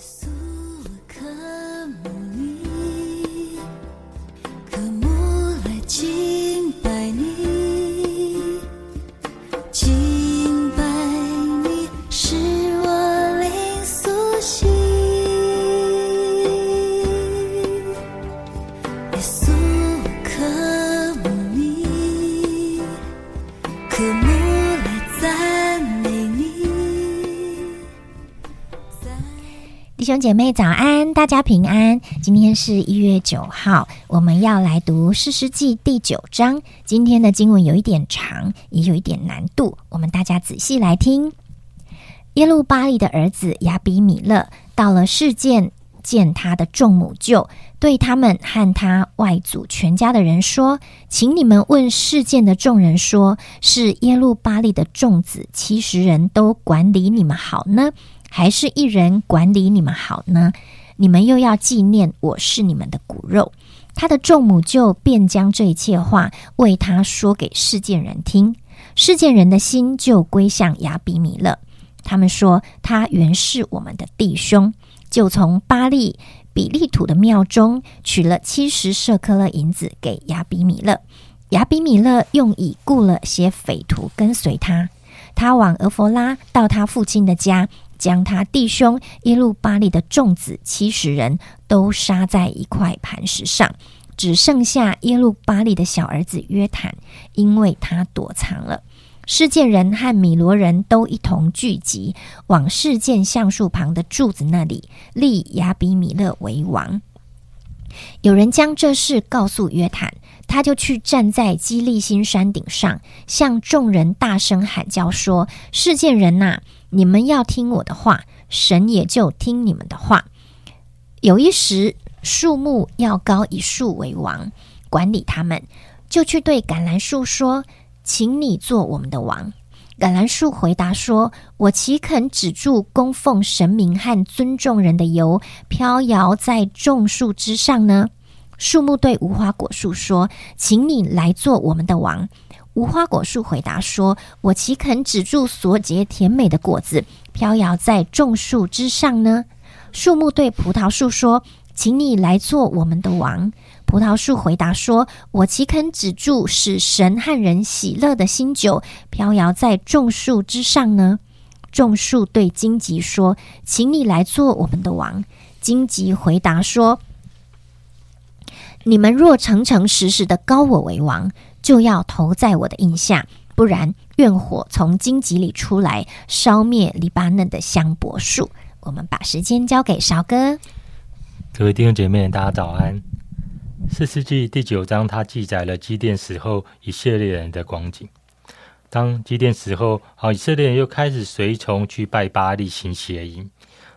苏克木尼科木来敬拜你敬拜你是我灵苏醒。兄姐妹早安，大家平安。今天是一月九号，我们要来读《诗诗记》第九章。今天的经文有一点长，也有一点难度，我们大家仔细来听。耶路巴利的儿子亚比米勒到了事件，见他的众母舅，对他们和他外祖全家的人说：“请你们问事件的众人说，是耶路巴利的众子七十人都管理你们好呢？”还是一人管理你们好呢？你们又要纪念我是你们的骨肉。他的众母就便将这一切话为他说给世件人听，世件人的心就归向亚比米勒。他们说他原是我们的弟兄，就从巴利比利土的庙中取了七十舍克勒银子给亚比米勒。亚比米勒用以雇了些匪徒跟随他，他往俄弗拉到他父亲的家。将他弟兄耶路巴利的众子七十人都杀在一块磐石上，只剩下耶路巴利的小儿子约坦，因为他躲藏了。事件人和米罗人都一同聚集，往事件橡树旁的柱子那里立亚比米勒为王。有人将这事告诉约坦，他就去站在基利新山顶上，向众人大声喊叫说：“事件人呐！”你们要听我的话，神也就听你们的话。有一时，树木要高以树为王，管理他们，就去对橄榄树说：“请你做我们的王。”橄榄树回答说：“我岂肯止住供奉神明和尊重人的油，飘摇在众树之上呢？”树木对无花果树说：“请你来做我们的王。”无花果树回答说：“我岂肯止住所结甜美的果子，飘摇在众树之上呢？”树木对葡萄树说：“请你来做我们的王。”葡萄树回答说：“我岂肯止住使神和人喜乐的新酒，飘摇在众树之上呢？”众树对荆棘说：“请你来做我们的王。”荆棘回答说：“你们若诚诚实实的高我为王。”就要投在我的印下，不然愿火从荆棘里出来，烧灭黎巴嫩的香柏树。我们把时间交给少哥。各位弟兄姐妹，大家早安。四世纪第九章，它记载了基甸死后以色列人的光景。当基甸死后，啊，以色列人又开始随从去拜巴利行邪淫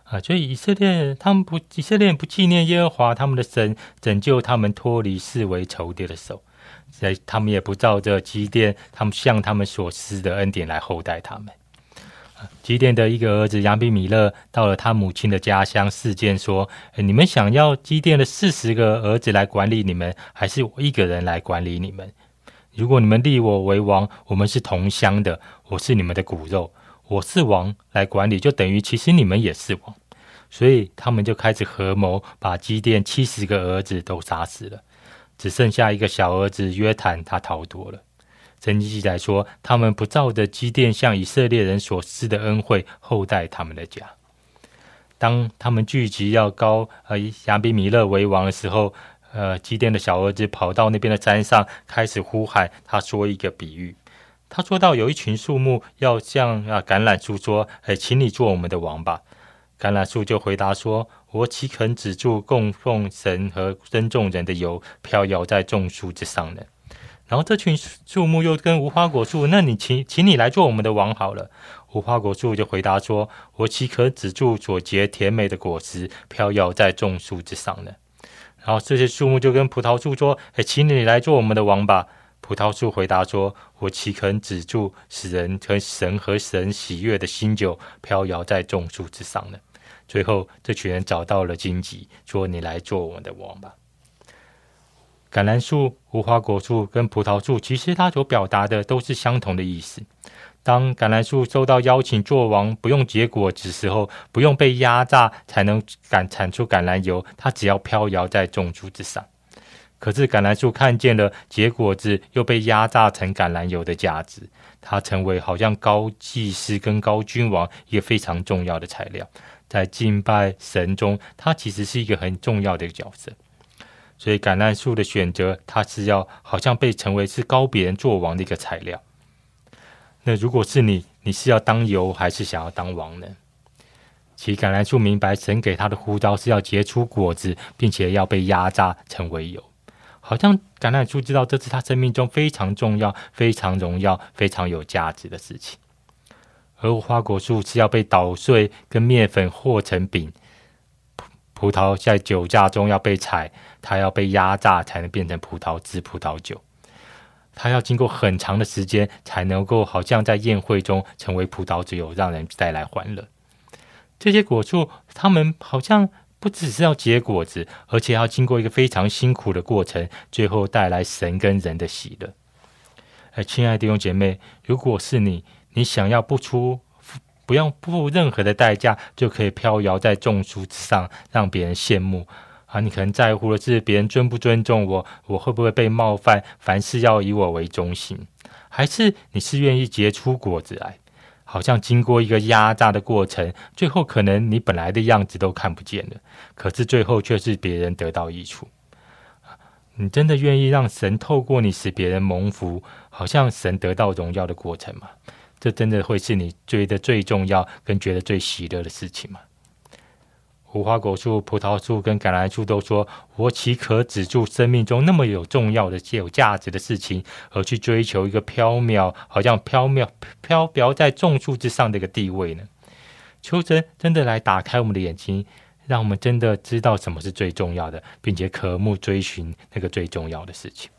啊，所以以色列人他们不，以色列人不纪念耶和华他们的神，拯救他们脱离视为仇敌的手。在他们也不照着基甸他们向他们所施的恩典来厚待他们。基甸的一个儿子亚比米勒到了他母亲的家乡，事件说：“你们想要基甸的四十个儿子来管理你们，还是我一个人来管理你们？如果你们立我为王，我们是同乡的，我是你们的骨肉，我是王来管理，就等于其实你们也是王。所以他们就开始合谋，把基甸七十个儿子都杀死了。”只剩下一个小儿子约坦，他逃脱了。圣经记载说，他们不照着基甸向以色列人所施的恩惠厚待他们的家。当他们聚集要高呃亚比米勒为王的时候，呃基甸的小儿子跑到那边的山上，开始呼喊。他说一个比喻，他说到有一群树木要向啊橄榄树说：“哎，请你做我们的王吧。”橄榄树就回答说：“我岂肯止住供奉神和尊重人的油，飘摇在众树之上呢？”然后这群树木又跟无花果树：“那你请，请你来做我们的王好了。”无花果树就回答说：“我岂可止住所结甜美的果实，飘摇在众树之上呢？”然后这些树木就跟葡萄树说：“哎，请你来做我们的王吧。”葡萄树回答说：“我岂肯止住使人和神和神喜悦的新酒，飘摇在众树之上呢？”最后，这群人找到了荆棘，说：“你来做我们的王吧。”橄榄树、无花果树跟葡萄树，其实它所表达的都是相同的意思。当橄榄树收到邀请做王，不用结果子时候，不用被压榨才能赶产出橄榄油，它只要飘摇在种树之上。可是橄榄树看见了结果子又被压榨成橄榄油的价值，它成为好像高祭司跟高君王一个非常重要的材料，在敬拜神中，它其实是一个很重要的一个角色。所以橄榄树的选择，它是要好像被成为是高别人做王的一个材料。那如果是你，你是要当油还是想要当王呢？其橄榄树明白神给他的呼召是要结出果子，并且要被压榨成为油。好像橄榄树知道这是他生命中非常重要、非常荣耀、非常有价值的事情。而花果树是要被捣碎，跟面粉和成饼。葡萄在酒架中要被采，它要被压榨才能变成葡萄汁、葡萄酒。它要经过很长的时间才能够，好像在宴会中成为葡萄酒，让人带来欢乐。这些果树，它们好像不只是要结果子，而且要经过一个非常辛苦的过程，最后带来神跟人的喜乐。哎，亲爱的弟兄姐妹，如果是你，你想要不出。不用付任何的代价就可以飘摇在众树之上，让别人羡慕啊！你可能在乎的是别人尊不尊重我，我会不会被冒犯？凡事要以我为中心，还是你是愿意结出果子来？好像经过一个压榨的过程，最后可能你本来的样子都看不见了，可是最后却是别人得到益处。你真的愿意让神透过你使别人蒙福，好像神得到荣耀的过程吗？这真的会是你觉得最重要跟觉得最喜乐的事情吗？无花果树、葡萄树跟橄榄树都说：“我岂可止住生命中那么有重要的、有价值的事情，而去追求一个飘渺、好像飘渺、飘飘在众树之上的一个地位呢？”求神真的来打开我们的眼睛，让我们真的知道什么是最重要的，并且渴慕追寻那个最重要的事情。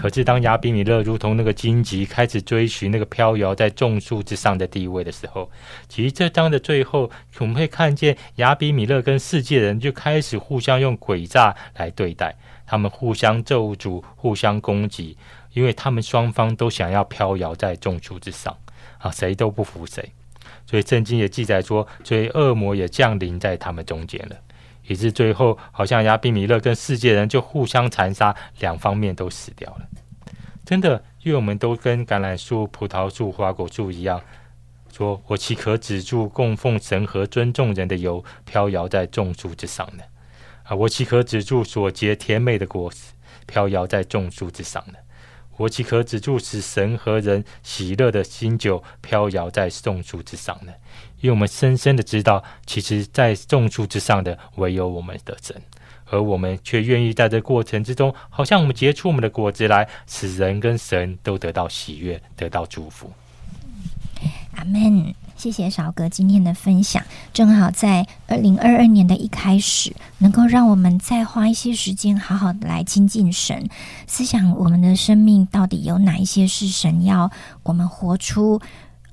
可是，当亚比米勒如同那个荆棘开始追寻那个飘摇在众树之上的地位的时候，其实这章的最后，我们会看见亚比米勒跟世界人就开始互相用诡诈来对待，他们互相咒诅、互相攻击，因为他们双方都想要飘摇在众树之上啊，谁都不服谁。所以圣经也记载说，所以恶魔也降临在他们中间了。以致最后，好像亚比米勒跟世界人就互相残杀，两方面都死掉了。真的，因为我们都跟橄榄树、葡萄树、花果树一样，说我岂可止住供奉神和尊重人的油，飘摇在众树之上呢？啊，我岂可止住所结甜美的果实，飘摇在众树之上呢？我岂可止住使神和人喜乐的新酒，飘摇在众树之上呢？因为我们深深的知道，其实，在众树之上的唯有我们的神，而我们却愿意在这过程之中，好像我们结出我们的果子来，使人跟神都得到喜悦，得到祝福。阿门。谢谢少哥今天的分享，正好在二零二二年的一开始，能够让我们再花一些时间，好好的来亲近神，思想我们的生命到底有哪一些是神要我们活出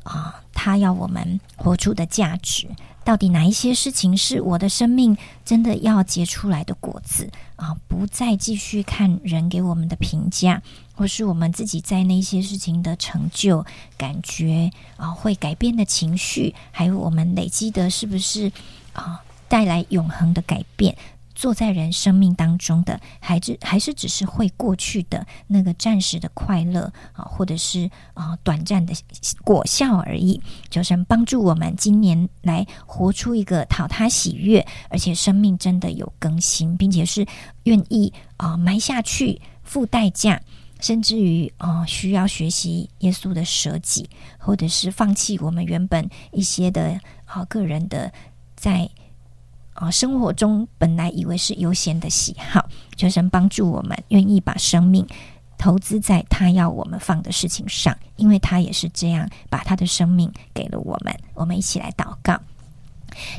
啊。他要我们活出的价值，到底哪一些事情是我的生命真的要结出来的果子啊？不再继续看人给我们的评价，或是我们自己在那些事情的成就感觉啊，会改变的情绪，还有我们累积的是不是啊，带来永恒的改变？坐在人生命当中的，还是还是只是会过去的那个暂时的快乐啊，或者是啊短暂的果效而已。求神帮助我们今年来活出一个讨他喜悦，而且生命真的有更新，并且是愿意啊埋下去付代价，甚至于啊需要学习耶稣的舍己，或者是放弃我们原本一些的啊个人的在。啊，生活中本来以为是悠闲的喜好，求神帮助我们，愿意把生命投资在他要我们放的事情上，因为他也是这样把他的生命给了我们。我们一起来祷告，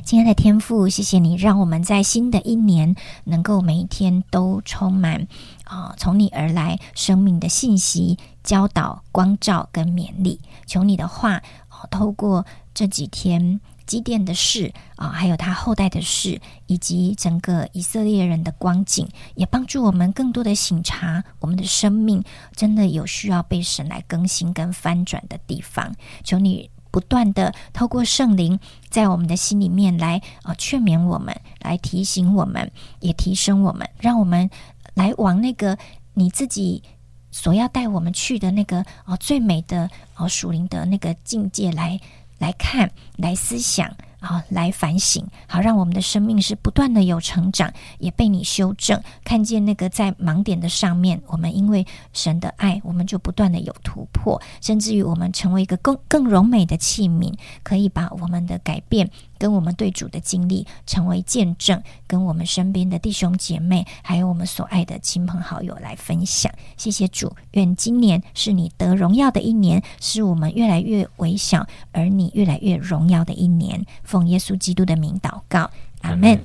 亲爱的天父，谢谢你让我们在新的一年能够每一天都充满啊，从你而来生命的信息、教导、光照跟勉励。求你的话，透过这几天。基甸的事啊，还有他后代的事，以及整个以色列人的光景，也帮助我们更多的醒察我们的生命真的有需要被神来更新跟翻转的地方。求你不断的透过圣灵，在我们的心里面来啊劝勉我们，来提醒我们，也提升我们，让我们来往那个你自己。所要带我们去的那个哦，最美的哦，属灵的那个境界来来看，来思想。好，来反省，好让我们的生命是不断的有成长，也被你修正，看见那个在盲点的上面，我们因为神的爱，我们就不断的有突破，甚至于我们成为一个更更柔美的器皿，可以把我们的改变跟我们对主的经历成为见证，跟我们身边的弟兄姐妹，还有我们所爱的亲朋好友来分享。谢谢主，愿今年是你得荣耀的一年，是我们越来越微小，而你越来越荣耀的一年。奉耶稣基督的名祷告，阿门。有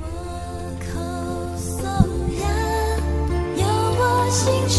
我口颂呀，有我心。